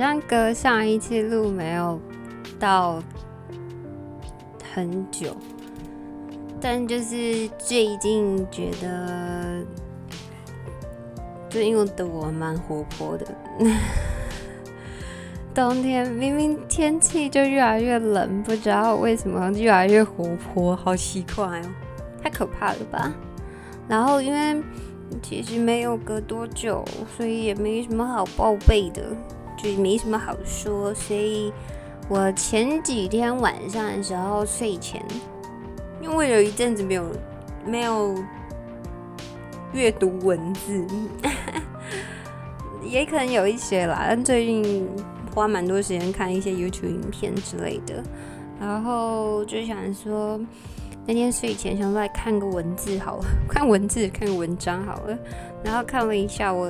好像隔上一次录没有到很久，但就是最近觉得，最近的我蛮活泼的。冬天明明天气就越来越冷，不知道为什么越来越活泼，好奇怪哦，太可怕了吧？然后因为其实没有隔多久，所以也没什么好报备的，就没什么好说。所以我前几天晚上的时候睡前，因为有一阵子没有没有阅读文字，也可能有一些啦，但最近。花蛮多时间看一些 YouTube 影片之类的，然后就想说，那天睡前想说来看个文字好了，看文字看个文章好了，然后看了一下，我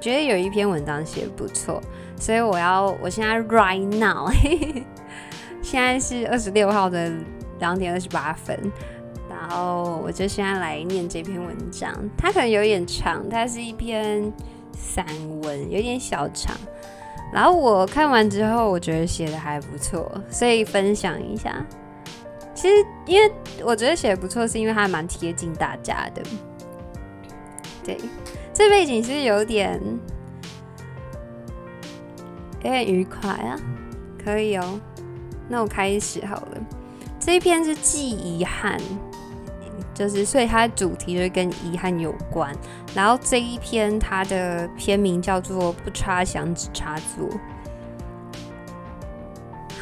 觉得有一篇文章写得不错，所以我要我现在 right now，现在是二十六号的两点二十八分，然后我就现在来念这篇文章，它可能有点长，它是一篇散文，有点小长。然后我看完之后，我觉得写的还不错，所以分享一下。其实，因为我觉得写的不错，是因为它蛮贴近大家的。对，这背景是有点有点愉快啊，可以哦。那我开始好了，这一篇是记遗憾。就是，所以它的主题就跟遗憾有关。然后这一篇它的篇名叫做“不插香只插座”。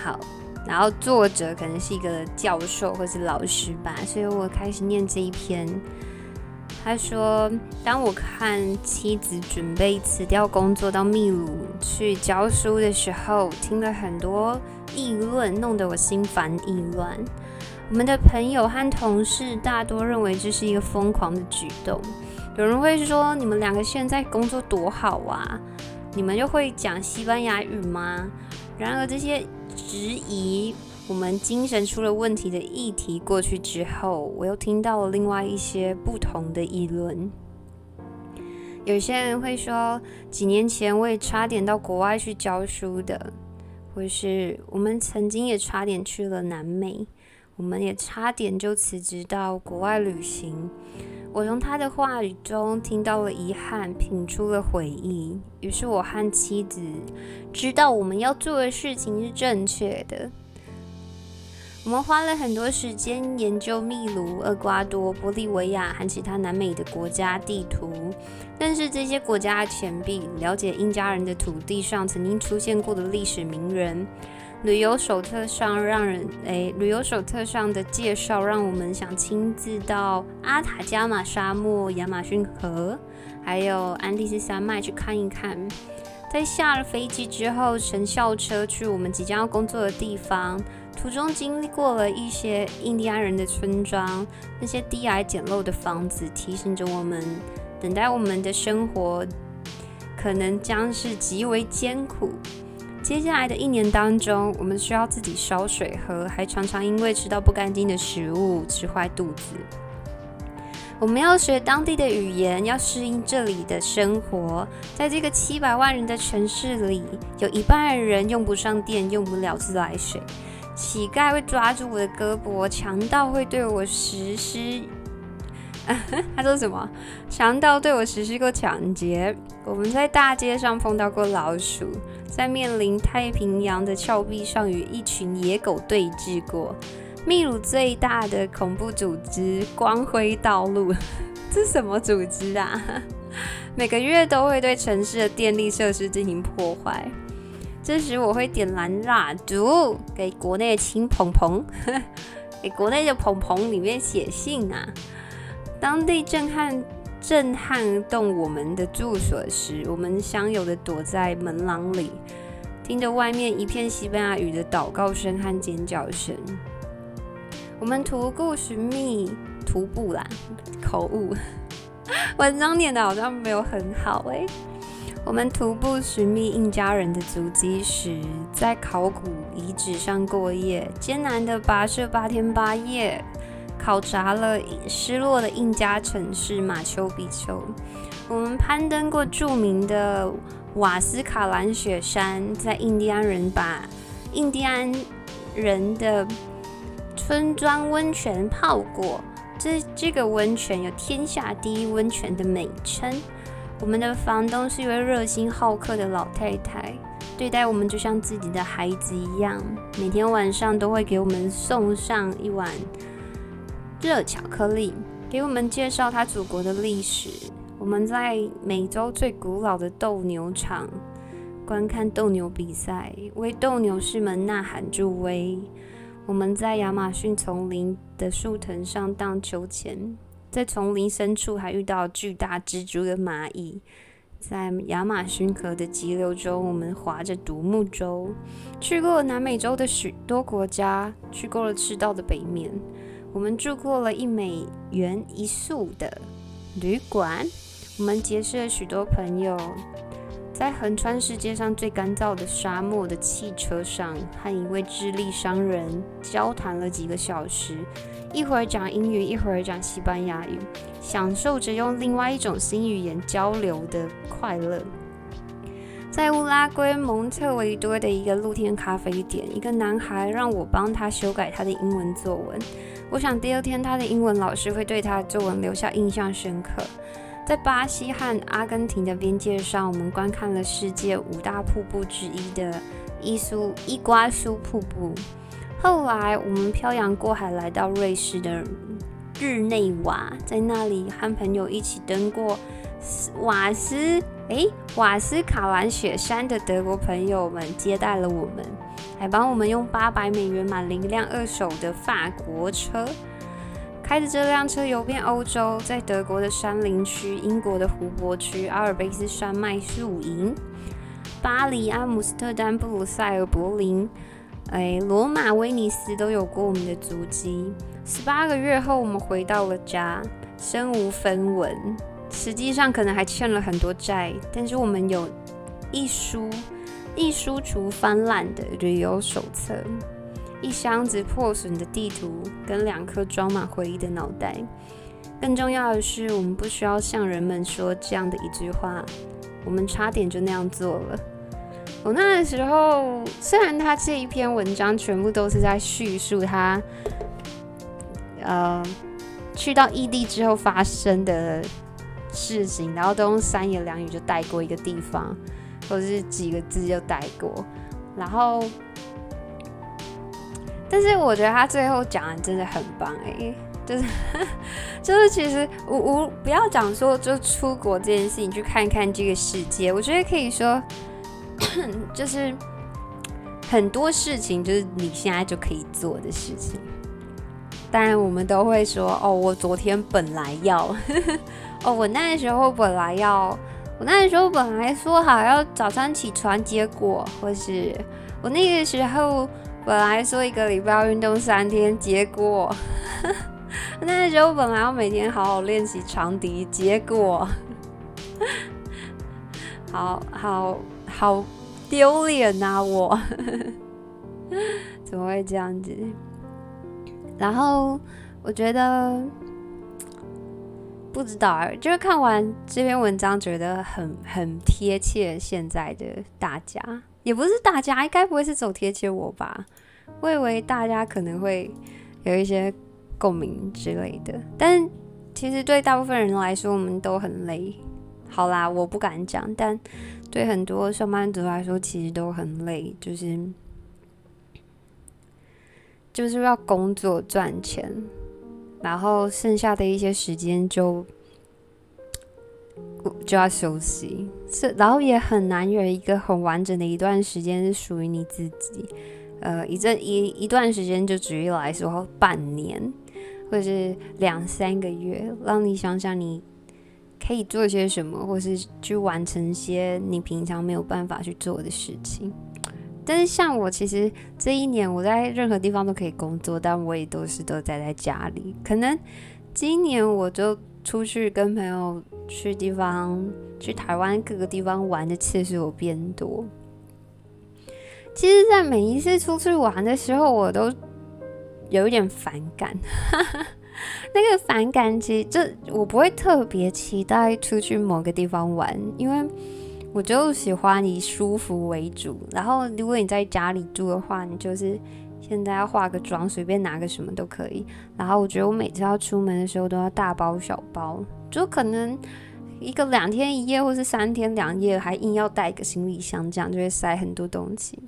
好，然后作者可能是一个教授或是老师吧，所以我开始念这一篇。他说：“当我看妻子准备辞掉工作到秘鲁去教书的时候，听了很多议论，弄得我心烦意乱。”我们的朋友和同事大多认为这是一个疯狂的举动。有人会说：“你们两个现在工作多好啊，你们又会讲西班牙语吗？”然而，这些质疑我们精神出了问题的议题过去之后，我又听到了另外一些不同的议论。有些人会说：“几年前我也差点到国外去教书的，或是我们曾经也差点去了南美。”我们也差点就辞职到国外旅行。我从他的话语中听到了遗憾，品出了回忆。于是我和妻子知道我们要做的事情是正确的。我们花了很多时间研究秘鲁、厄瓜多、玻利维亚和其他南美的国家地图，但是这些国家的钱币，了解印加人的土地上曾经出现过的历史名人。旅游手册上让人诶，旅游手册上的介绍让我们想亲自到阿塔加马沙漠、亚马逊河，还有安第斯山脉去看一看。在下了飞机之后，乘校车去我们即将要工作的地方，途中经历过了一些印第安人的村庄，那些低矮简陋的房子提醒着我们，等待我们的生活可能将是极为艰苦。接下来的一年当中，我们需要自己烧水喝，还常常因为吃到不干净的食物吃坏肚子。我们要学当地的语言，要适应这里的生活。在这个七百万人的城市里，有一半人用不上电，用不了自来水。乞丐会抓住我的胳膊，强盗会对我实施 他说什么？强盗对我实施过抢劫。我们在大街上碰到过老鼠。在面临太平洋的峭壁上，与一群野狗对峙过。秘鲁最大的恐怖组织“光辉道路”，这什么组织啊？每个月都会对城市的电力设施进行破坏。这时我会点燃蜡烛，给国内的亲朋朋，给国内的朋朋里面写信啊。当地震撼。震撼动我们的住所时，我们相拥的躲在门廊里，听着外面一片西班牙语的祷告声和尖叫声。我们徒步寻觅，徒步啦，口误。文章念的好像没有很好诶。我们徒步寻觅印加人的足迹时，在考古遗址上过夜，艰难的跋涉八天八夜。考察了失落的印加城市马丘比丘，我们攀登过著名的瓦斯卡兰雪山，在印第安人把印第安人的村庄温泉泡过，这这个温泉有天下第一温泉的美称。我们的房东是一位热心好客的老太太，对待我们就像自己的孩子一样，每天晚上都会给我们送上一碗热巧克力，给我们介绍他祖国的历史。我们在美洲最古老的斗牛场观看斗牛比赛，为斗牛士们呐喊助威。我们在亚马逊丛林的树藤上荡秋千。在丛林深处还遇到巨大蜘蛛的蚂蚁，在亚马逊河的急流中，我们划着独木舟，去过南美洲的许多国家，去过了赤道的北面，我们住过了一美元一宿的旅馆，我们结识了许多朋友，在横穿世界上最干燥的沙漠的汽车上，和一位智利商人交谈了几个小时。一会儿讲英语，一会儿讲西班牙语，享受着用另外一种新语言交流的快乐。在乌拉圭蒙特维多的一个露天咖啡店，一个男孩让我帮他修改他的英文作文。我想第二天他的英文老师会对他的作文留下印象深刻。在巴西和阿根廷的边界上，我们观看了世界五大瀑布之一的伊苏伊瓜苏瀑布。后来，我们漂洋过海来到瑞士的日内瓦，在那里和朋友一起登过瓦斯诶瓦斯卡兰雪山的德国朋友们接待了我们，还帮我们用八百美元买了一辆二手的法国车，开着这辆车游遍欧洲，在德国的山林区、英国的湖泊区、阿尔卑斯山脉露营，巴黎、阿姆斯特丹、布鲁塞尔、柏林。哎，罗马、威尼斯都有过我们的足迹。十八个月后，我们回到了家，身无分文，实际上可能还欠了很多债。但是我们有一书一书除翻烂的旅游手册，一箱子破损的地图，跟两颗装满回忆的脑袋。更重要的是，我们不需要向人们说这样的一句话，我们差点就那样做了。我那个时候，虽然他这一篇文章全部都是在叙述他，呃，去到异地之后发生的事情，然后都用三言两语就带过一个地方，或者是几个字就带过，然后，但是我觉得他最后讲的真的很棒哎、就是 就是其实我我不要讲说就出国这件事情，去看看这个世界，我觉得可以说。就是很多事情，就是你现在就可以做的事情。当然，我们都会说：“哦，我昨天本来要，哦，我那时候本来要，我那时候本来说好要早上起床，结果，或是我那个时候本来说一个礼拜要运动三天，结果，那时候本来要每天好好练习长笛，结果，好 好。”好丢脸呐！我 怎么会这样子？然后我觉得不知道，就是看完这篇文章，觉得很很贴切现在的大家，也不是大家，应该不会是走贴切我吧？我以为大家可能会有一些共鸣之类的，但其实对大部分人来说，我们都很累。好啦，我不敢讲，但。对很多上班族来说，其实都很累，就是就是要工作赚钱，然后剩下的一些时间就就要休息，是，然后也很难有一个很完整的一段时间是属于你自己。呃，一阵一一段时间，就举例来说，半年或者是两三个月，让你想想你。可以做些什么，或是去完成些你平常没有办法去做的事情。但是像我，其实这一年我在任何地方都可以工作，但我也都是都待在家里。可能今年我就出去跟朋友去地方，去台湾各个地方玩的次数有变多。其实，在每一次出去玩的时候，我都有一点反感。那个反感，其实就我不会特别期待出去某个地方玩，因为我就喜欢以舒服为主。然后，如果你在家里住的话，你就是现在要化个妆，随便拿个什么都可以。然后，我觉得我每次要出门的时候都要大包小包，就可能一个两天一夜，或是三天两夜，还硬要带一个行李箱，这样就会塞很多东西。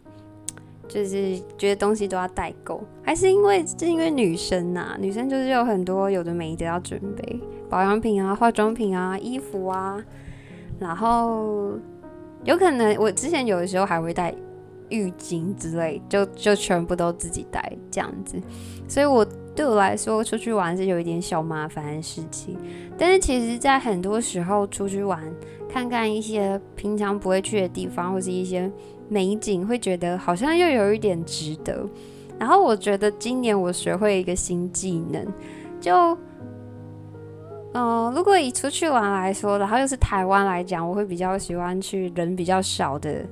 就是觉得东西都要带够，还是因为是因为女生呐、女生就是有很多有的没的要准备，保养品啊、化妆品啊、衣服啊，然后有可能我之前有的时候还会带浴巾之类，就就全部都自己带这样子，所以我对我来说出去玩是有一点小麻烦的事情，但是其实在很多时候出去玩，看看一些平常不会去的地方，或是一些。美景会觉得好像又有一点值得，然后我觉得今年我学会一个新技能，就，嗯、如果以出去玩来说，然后又是台湾来讲，我会比较喜欢去人比较少的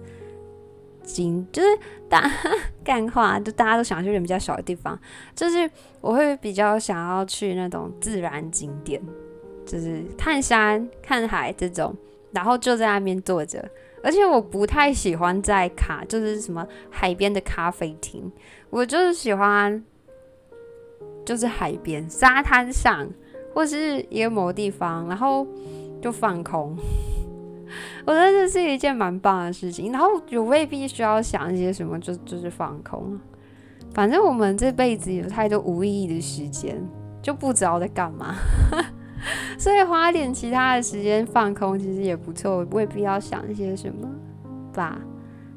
景，就是大 干话，就大家都想去人比较少的地方，就是我会比较想要去那种自然景点，就是看山看海这种，然后就在那边坐着。而且我不太喜欢在卡，就是什么海边的咖啡厅，我就是喜欢，就是海边沙滩上，或是一个某地方，然后就放空。我觉得这是一件蛮棒的事情，然后也未必需要想一些什么，就就是放空。反正我们这辈子有太多无意义的时间，就不知道在干嘛。所以花点其他的时间放空，其实也不错，未必要想一些什么吧？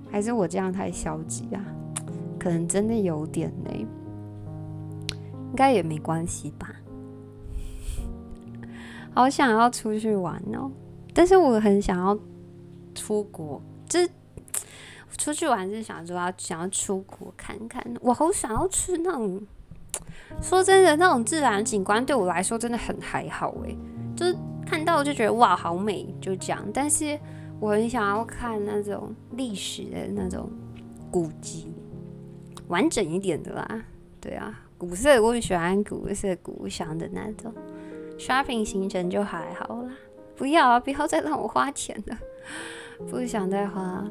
还是我这样太消极啊？可能真的有点呢，应该也没关系吧。好想要出去玩哦，但是我很想要出国，就是出去玩是想说要想要出国看看，我好想要去那种。说真的，那种自然景观对我来说真的很还好诶，就是看到就觉得哇，好美，就这样。但是我很想要看那种历史的那种古迹，完整一点的啦。对啊，古色我喜欢古色古香的那种。shopping 行程就还好啦，不要啊，不要再让我花钱了，不想再花。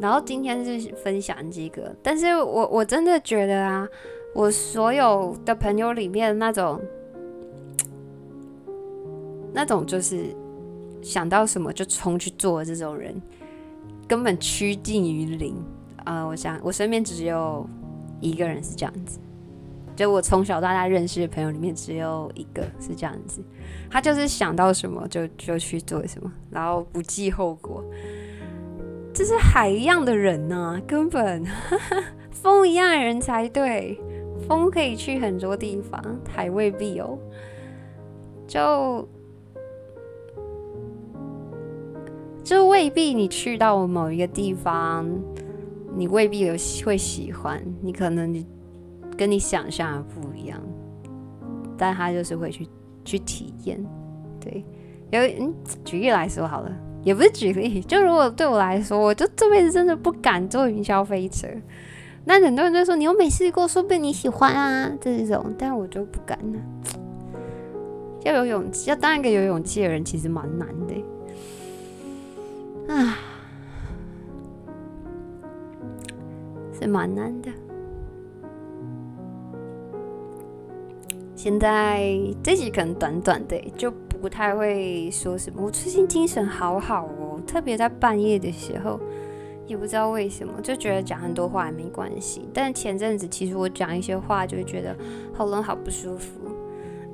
然后今天是分享这个，但是我我真的觉得啊。我所有的朋友里面，那种那种就是想到什么就冲去做这种人，根本趋近于零啊！我想我身边只有一个人是这样子，就我从小到大认识的朋友里面只有一个是这样子，他就是想到什么就就去做什么，然后不计后果。这是海一样的人呢、根本 风一样的人才对。风可以去很多地方，海未必哦。就就未必你去到某一个地方，你未必有会喜欢。你可能你跟你想象的不一样，但他就是会去去体验。对，有嗯，举例来说好了，也不是举例，就如果对我来说，我就这辈子真的不敢坐云霄飞车。那很多人就说，你又没试过，说不定你喜欢啊，这种，但我就不敢了。要有勇气，要当一个有勇气的人，其实蛮难的。啊，是蛮难的。现在这集可能短短的，就不太会说什么。我最近精神好好哦，特别在半夜的时候。也不知道为什么，就觉得讲很多话也没关系。但前阵子其实我讲一些话，就会觉得喉咙好不舒服。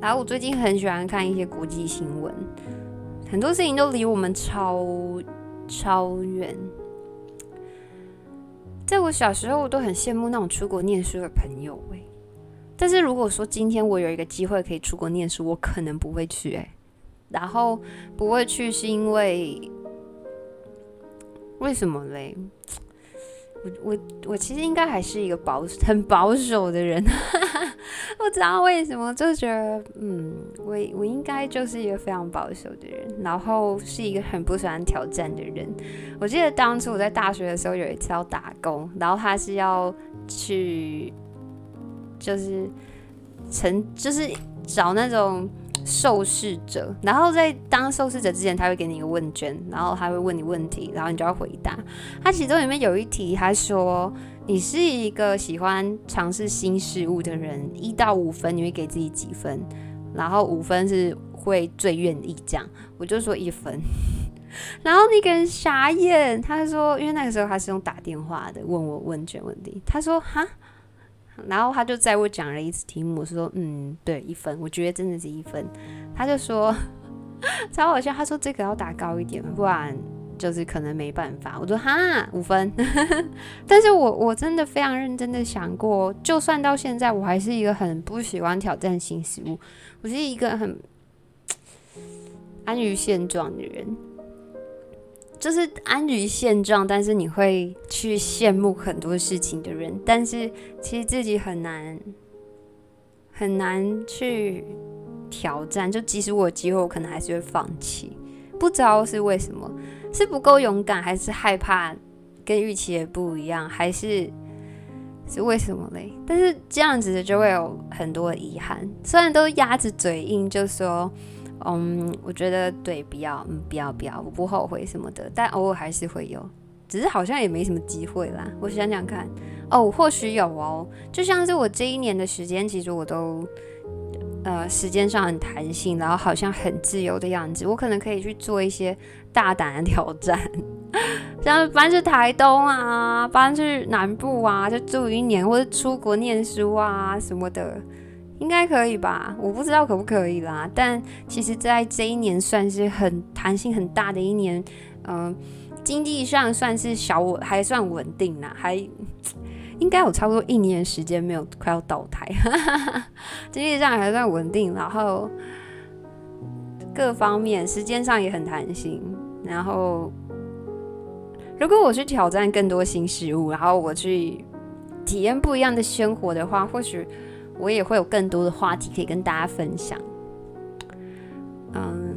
然后我最近很喜欢看一些国际新闻，很多事情都离我们超超远。在我小时候，我都很羡慕那种出国念书的朋友诶。但是如果说今天我有一个机会可以出国念书，我可能不会去诶。然后不会去是因为。为什么嘞？我我我其实应该还是一个保很保守的人，不知道为什么，就觉得嗯，我我应该就是一个非常保守的人，然后是一个很不喜欢挑战的人。我记得当初我在大学的时候有一次要打工，然后他是要去，就是成就是找那种受试者，然后在当受试者之前，他会给你一个问卷，然后他会问你问题，然后你就要回答。他其中里面有一题，他说你是一个喜欢尝试新事物的人，一到五分你会给自己几分？然后五分是会最愿意这样，我就说一分。然后那个人傻眼，他说，因为那个时候他是用打电话的问我问卷问题，他说哈，然后他就在我讲了一次题目，我说嗯对一分，我觉得真的是一分，他就说 超好笑，他说这个要打高一点，不然就是可能没办法，我说哈五分，但是我我真的非常认真的想过，就算到现在我还是一个很不喜欢挑战新事物，我是一个很 安于现状的人。就是安于现状，但是你会去羡慕很多事情的人，但是其实自己很难很难去挑战。就即使我有机会，我可能还是会放弃。不知道是为什么，是不够勇敢，还是害怕跟预期也不一样，还是是为什么嘞？但是这样子的就会有很多遗憾。虽然都鸭子嘴硬，就说。嗯，我觉得对，不要，嗯，不要，不要，我不后悔什么的，但偶尔还是会有，只是好像也没什么机会啦。我想想看，哦，或许有哦，就像是我这一年的时间，其实我都，呃，时间上很弹性，然后好像很自由的样子，我可能可以去做一些大胆的挑战，像搬去台东啊，搬去南部啊，就住一年，或者出国念书啊什么的。应该可以吧，我不知道可不可以啦。但其实，在这一年算是很弹性很大的一年，嗯、经济上算是小稳，还算稳定啦，还 应该有差不多一年时间没有快要倒台，经济上还算稳定，然后各方面时间上也很弹性。然后，如果我去挑战更多新事物，然后我去体验不一样的生活的话，或许。我也会有更多的话题可以跟大家分享，嗯，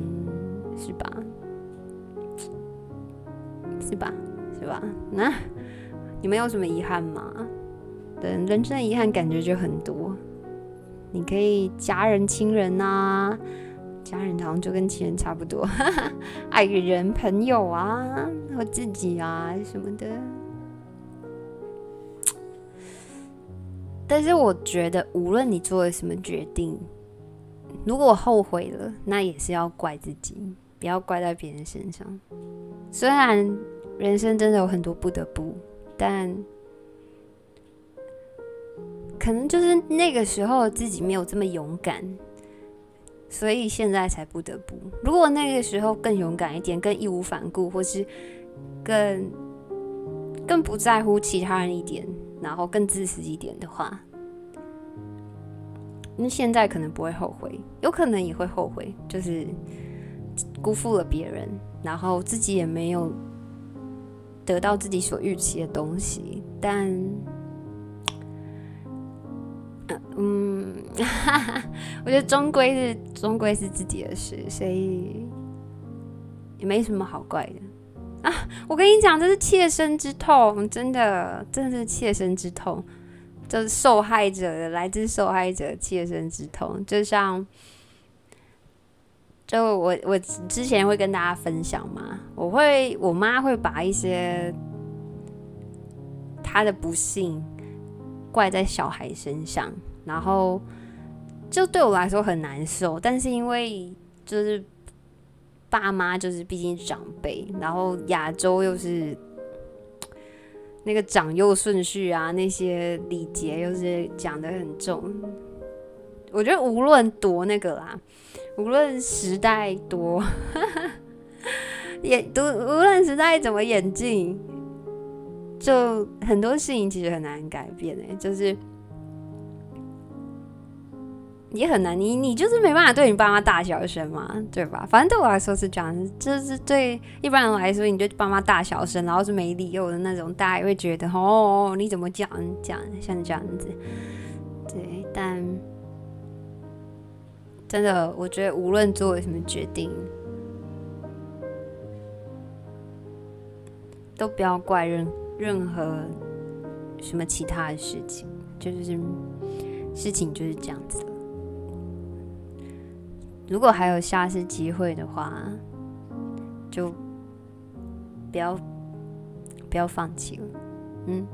是吧？是吧？是吧？那你们有什么遗憾吗？对，人生的遗憾感觉就很多。你可以家人、亲人啊，家人好像就跟亲人差不多，爱人、朋友啊，或自己啊什么的。但是我觉得，无论你做了什么决定，如果后悔了，那也是要怪自己，不要怪在别人身上。虽然人生真的有很多不得不，但可能就是那个时候自己没有这么勇敢，所以现在才不得不。如果那个时候更勇敢一点，更义无反顾，或是更更不在乎其他人一点。然后更自私一点的话，那现在可能不会后悔，有可能也会后悔，就是辜负了别人，然后自己也没有得到自己所预期的东西。但，嗯，我觉得终归是终归是自己的事，所以也没什么好怪的。啊！我跟你讲，这是切身之痛，真的，真的是切身之痛，就是受害者的，来自受害者切身之痛。就像，就我我之前会跟大家分享嘛，我会我妈会把一些她的不幸怪在小孩身上，然后就对我来说很难受，但是因为就是。爸妈就是毕竟长辈，然后亚洲又是 那个长幼顺序啊，那些礼节又是讲得很重。我觉得无论多那个啦，无论时代多，演都无论时代怎么演进，就很多事情其实很难改变哎、欸，就是。也很难，你你就是没办法对你爸妈大小声嘛，对吧？反正对我来说是这样，就是对一般人来说，你就爸妈大小声，然后是没理由的那种，大家也会觉得哦，你怎么讲讲像这样子？对，但真的，我觉得无论做什么决定，都不要怪任任何什么其他的事情，就是事情就是这样子的。如果还有下次机会的话，就不要不要放弃了。嗯，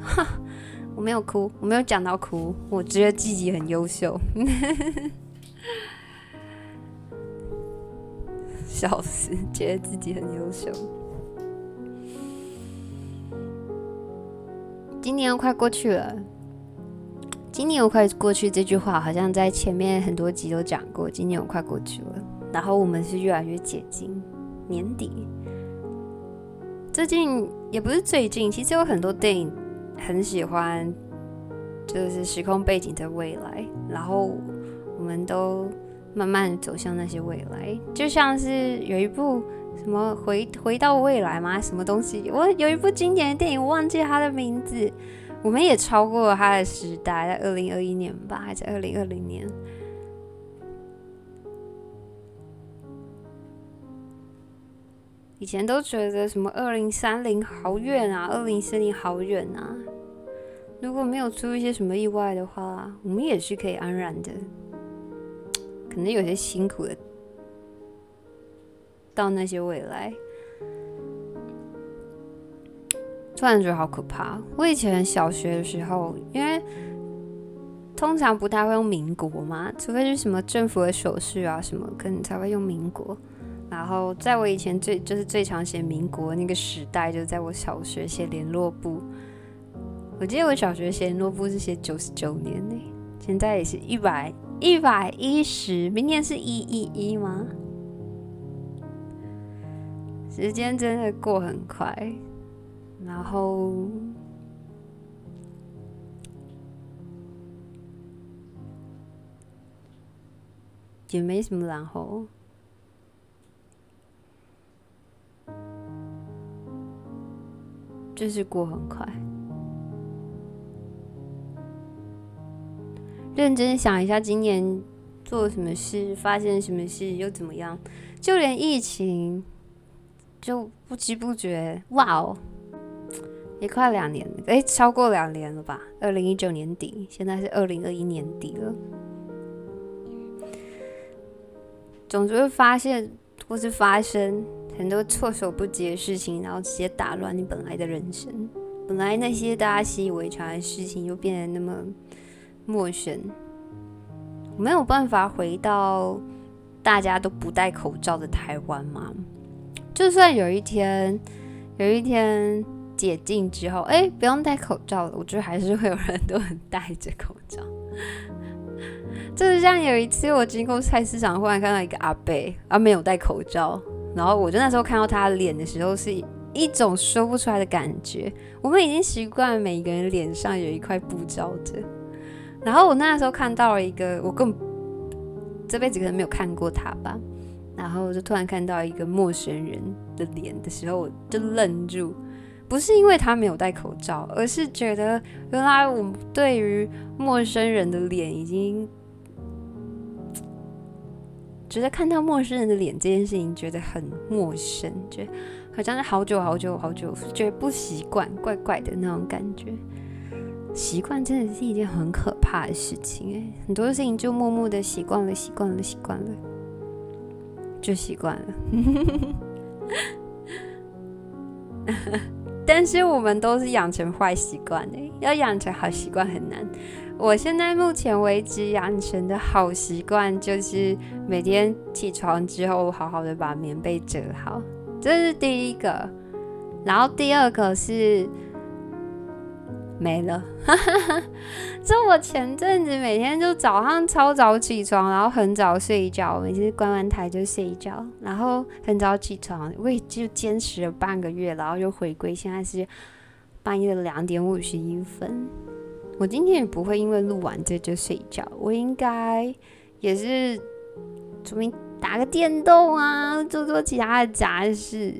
哈，我没有哭，我没有讲到哭，我觉得自己很优秀。笑死，觉得自己很优秀。今年快过去了。今年又快过去，这句话好像在前面很多集都讲过。今年又快过去了，然后我们是越来越接近年底。最近也不是最近，其实有很多电影很喜欢，就是时空背景在未来，然后我们都慢慢走向那些未来。就像是有一部什么回回到未来吗？什么东西？我有一部经典的电影，我忘记它的名字。我们也超过了他的时代，在二零二一年吧，还是二零二零年？以前都觉得什么二零三零好远啊，二零四零好远啊。如果没有出一些什么意外的话，我们也是可以安然的，可能有些辛苦的到那些未来。突然觉得好可怕。我以前小学的时候，因为通常不太会用民国嘛，除非是什么政府的手续啊什么，可能才会用民国。然后在我以前最就是最常写民国那个时代，就在我小学写联络簿。我记得我小学写联络簿是写九十九年呢，现在也是一百一百一十，明年是一一一吗？时间真的过很快。然后也没什么，然后就是过很快。认真想一下，今年做了什么事，发生什么事，又怎么样？就连疫情，就不知不觉，哇哦！也快两年了，哎，超过两年了吧？二零一九年底，现在是二零二一年底了。总是会发现或是发生很多措手不及的事情，然后直接打乱你本来的人生。本来那些大家习以为常的事情，就变得那么陌生。没有办法回到大家都不戴口罩的台湾吗？就算有一天，有一天。解禁之后，哎，不用戴口罩了。我觉得还是会有人都很戴着口罩。就是像有一次，我经过菜市场，忽然看到一个阿伯，啊，没有戴口罩。然后我就那时候看到他脸的时候，是一种说不出来的感觉。我们已经习惯每个人脸上有一块布罩着。然后我那时候看到了一个，我更这辈子可能没有看过他吧。然后我就突然看到一个陌生人的脸的时候，我就愣住。不是因为他没有戴口罩，而是觉得原来我对于陌生人的脸已经觉得看到陌生人的脸这件事情觉得很陌生，觉得好像是好久好久好久，觉得不习惯，怪怪的那种感觉。习惯真的是一件很可怕的事情哎，很多事情就默默的习惯了，习惯了，习惯了，就习惯了。但是我们都是养成坏习惯的，要养成好习惯很难。我现在目前为止养成的好习惯就是每天起床之后好好的把棉被折好，这是第一个。然后第二个是。没了，就我前阵子每天就早上超早起床，然后很早睡觉，每次关完台就睡觉，然后很早起床，我也就坚持了半个月，然后就回归，现在是半夜的两点五十一分。我今天也不会因为录完这就睡觉，我应该也是准备打个电动啊，做做其他的杂事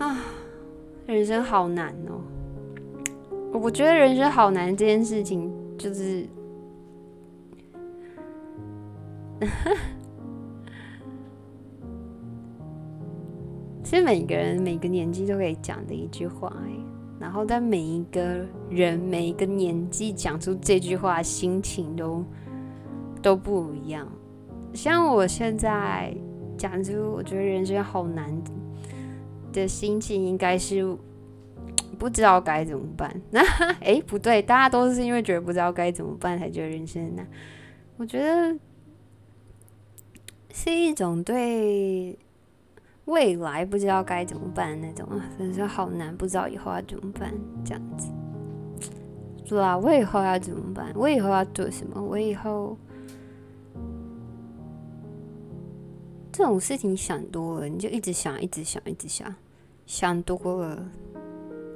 啊。人生好难哦！我觉得人生好难这件事情，就是，其实每个人每个年纪都可以讲的一句话，然后在每一个人每一个年纪讲出这句话，心情都都不一样。像我现在讲出我觉得人生好难的心情，应该是不知道该怎么办。那哎，不对，大家都是因为觉得不知道该怎么办才觉得人生难。我觉得是一种对未来不知道该怎么办那种啊，真是好难，不知道以后要怎么办这样子。是啊，我以后要怎么办？我以后要做什么？我以后这种事情想多了，你就一直想，一直想，一直想，想多了，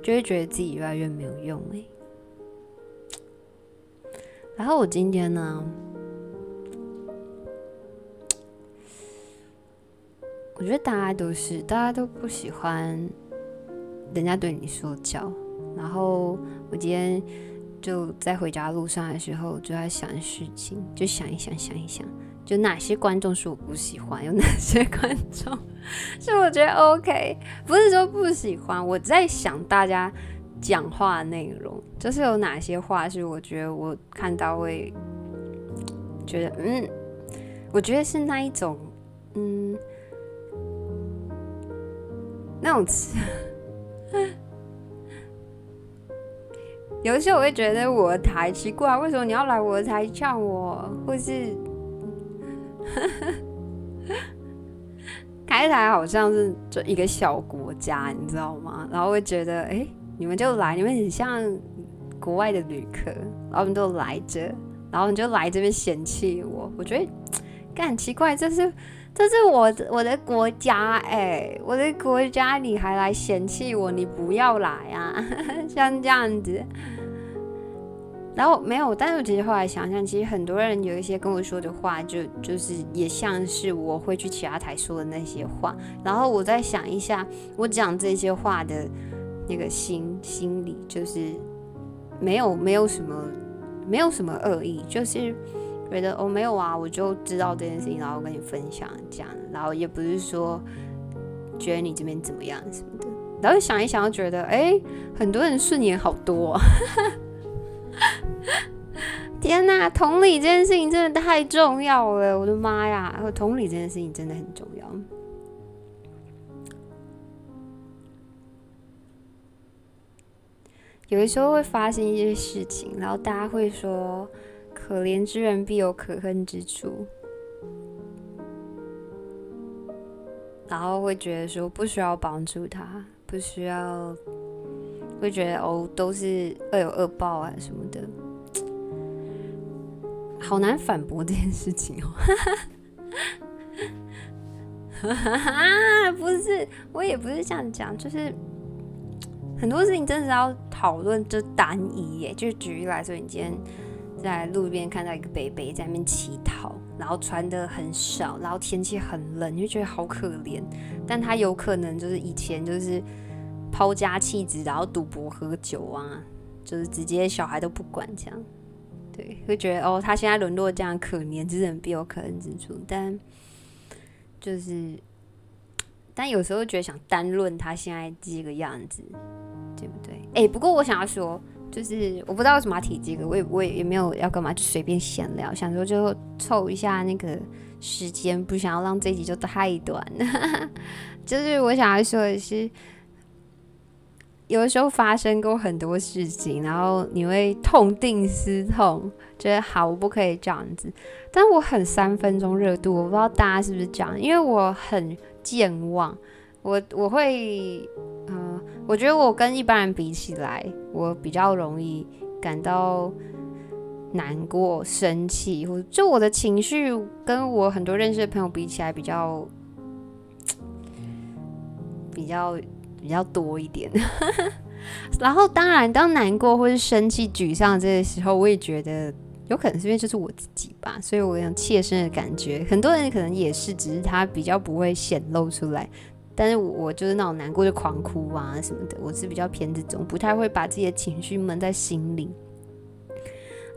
就会觉得自己越来越没有用欸。然后我今天呢？我觉得大家都是，大家都不喜欢人家对你说教。然后我今天就在回家路上的时候，就在想事情，就想一想，想一想，就哪些观众是我不喜欢，有哪些观众 是我觉得 OK，不是说不喜欢。我在想大家讲话内容，就是有哪些话是我觉得我看到会觉得，嗯，我觉得是那一种，嗯。那种词，有的时候我会觉得我的台奇怪，为什么你要来我的台呛我？或是 开台好像是就一个小国家，你知道吗？然后会觉得，哎、你们就来，你们很像国外的旅客，然后你们都来着，然后你就来这边嫌弃我，我觉得，干很奇怪，这是。这是我我的国家哎、我的国家你还来嫌弃我？你不要来啊！像这样子，然后没有，但是我其实后来想想，其实很多人有一些跟我说的话就，就是也像是我会去其他台说的那些话。然后我再想一下，我讲这些话的那个心心理，就是没有没有什么没有什么恶意，就是。觉得哦，没有啊，我就知道这件事情，然后跟你分享这样，然后也不是说觉得你这边怎么样什么的，然后想一想，觉得哎，很多人顺眼好多，天哪，同理这件事情真的太重要了，我的妈呀，同理这件事情真的很重要。有的时候会发生一些事情，然后大家会说。可怜之人必有可恨之处，然后会觉得说不需要帮助他，不需要，会觉得哦都是恶有恶报啊什么的，好难反驳这件事情哦。不是，我也不是这样讲，就是很多事情真的是要讨论就单一耶。就举例来说，你今天。在路边看到一个北北在那边乞讨，然后穿得很少，然后天气很冷，你就觉得好可怜。但他有可能就是以前就是抛家弃子，然后赌博喝酒啊，就是直接小孩都不管这样。对，会觉得哦，他现在沦落这样可怜，之人必有可恨之处。但就是，但有时候觉得想单论他现在这个样子，对不对？哎，不过我想要说。就是我不知道为什么要提这个，我也我也也没有要干嘛，就随便闲聊，想说就凑一下那个时间，不想要让这一集就太短。就是我想要说的是，有的时候发生过很多事情，然后你会痛定思痛，觉得好，我不可以这样子。但我很三分钟热度，我不知道大家是不是这样，因为我很健忘，我我会。嗯，我觉得我跟一般人比起来，我比较容易感到难过、生气，或就我的情绪跟我很多认识的朋友比起来，比较比较比较多一点。然后，当然，当难过或是生气、沮丧这些时候，我也觉得有可能是因为就是我自己吧，所以我有切身的感觉。很多人可能也是，只是他比较不会显露出来。但是我就是那种难过就狂哭啊什么的，我是比较偏这种，不太会把自己的情绪闷在心里。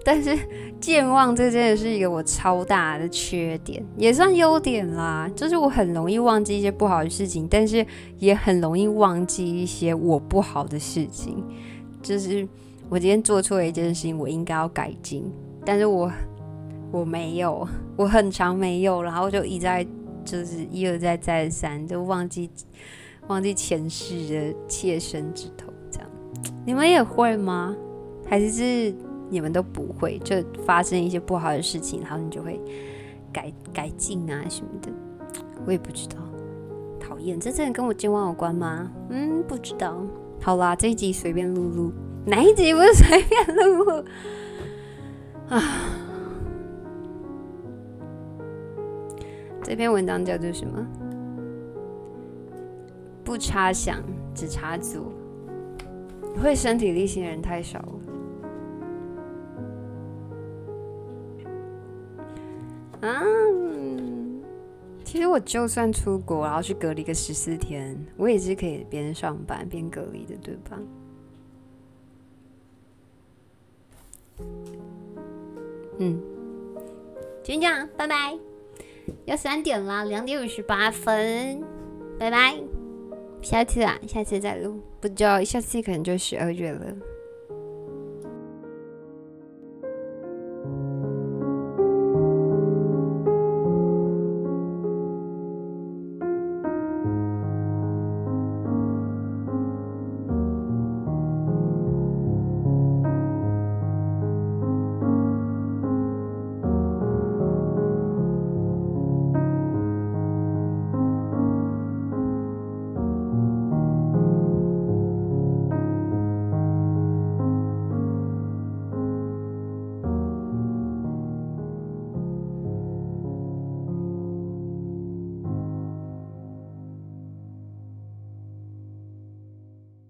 但是健忘这真的是一个我超大的缺点，也算优点啦。就是我很容易忘记一些不好的事情，但是也很容易忘记一些我不好的事情。就是我今天做错了一件事情，我应该要改进，但是我我没有，我很常没有，然后就一再就是一而再再三，就忘记忘记前世的切身之痛，这样你们也会吗？还是你们都不会？就发生一些不好的事情，然后你就会改改进啊什么的？我也不知道，讨厌，这真的跟我健忘有关吗？嗯，不知道。好啦，这一集随便录录，哪一集不是随便录录啊？这篇文章叫做什么？不插想，只插足。会身体力行的人太少了。啊，其实我就算出国，然后去隔离个十四天，我也是可以边上班边隔离的，对吧？嗯，就这样，拜拜。要三点啦，两点五十八分，拜拜。下次啊，下次再录，不知道下次可能就十二月了。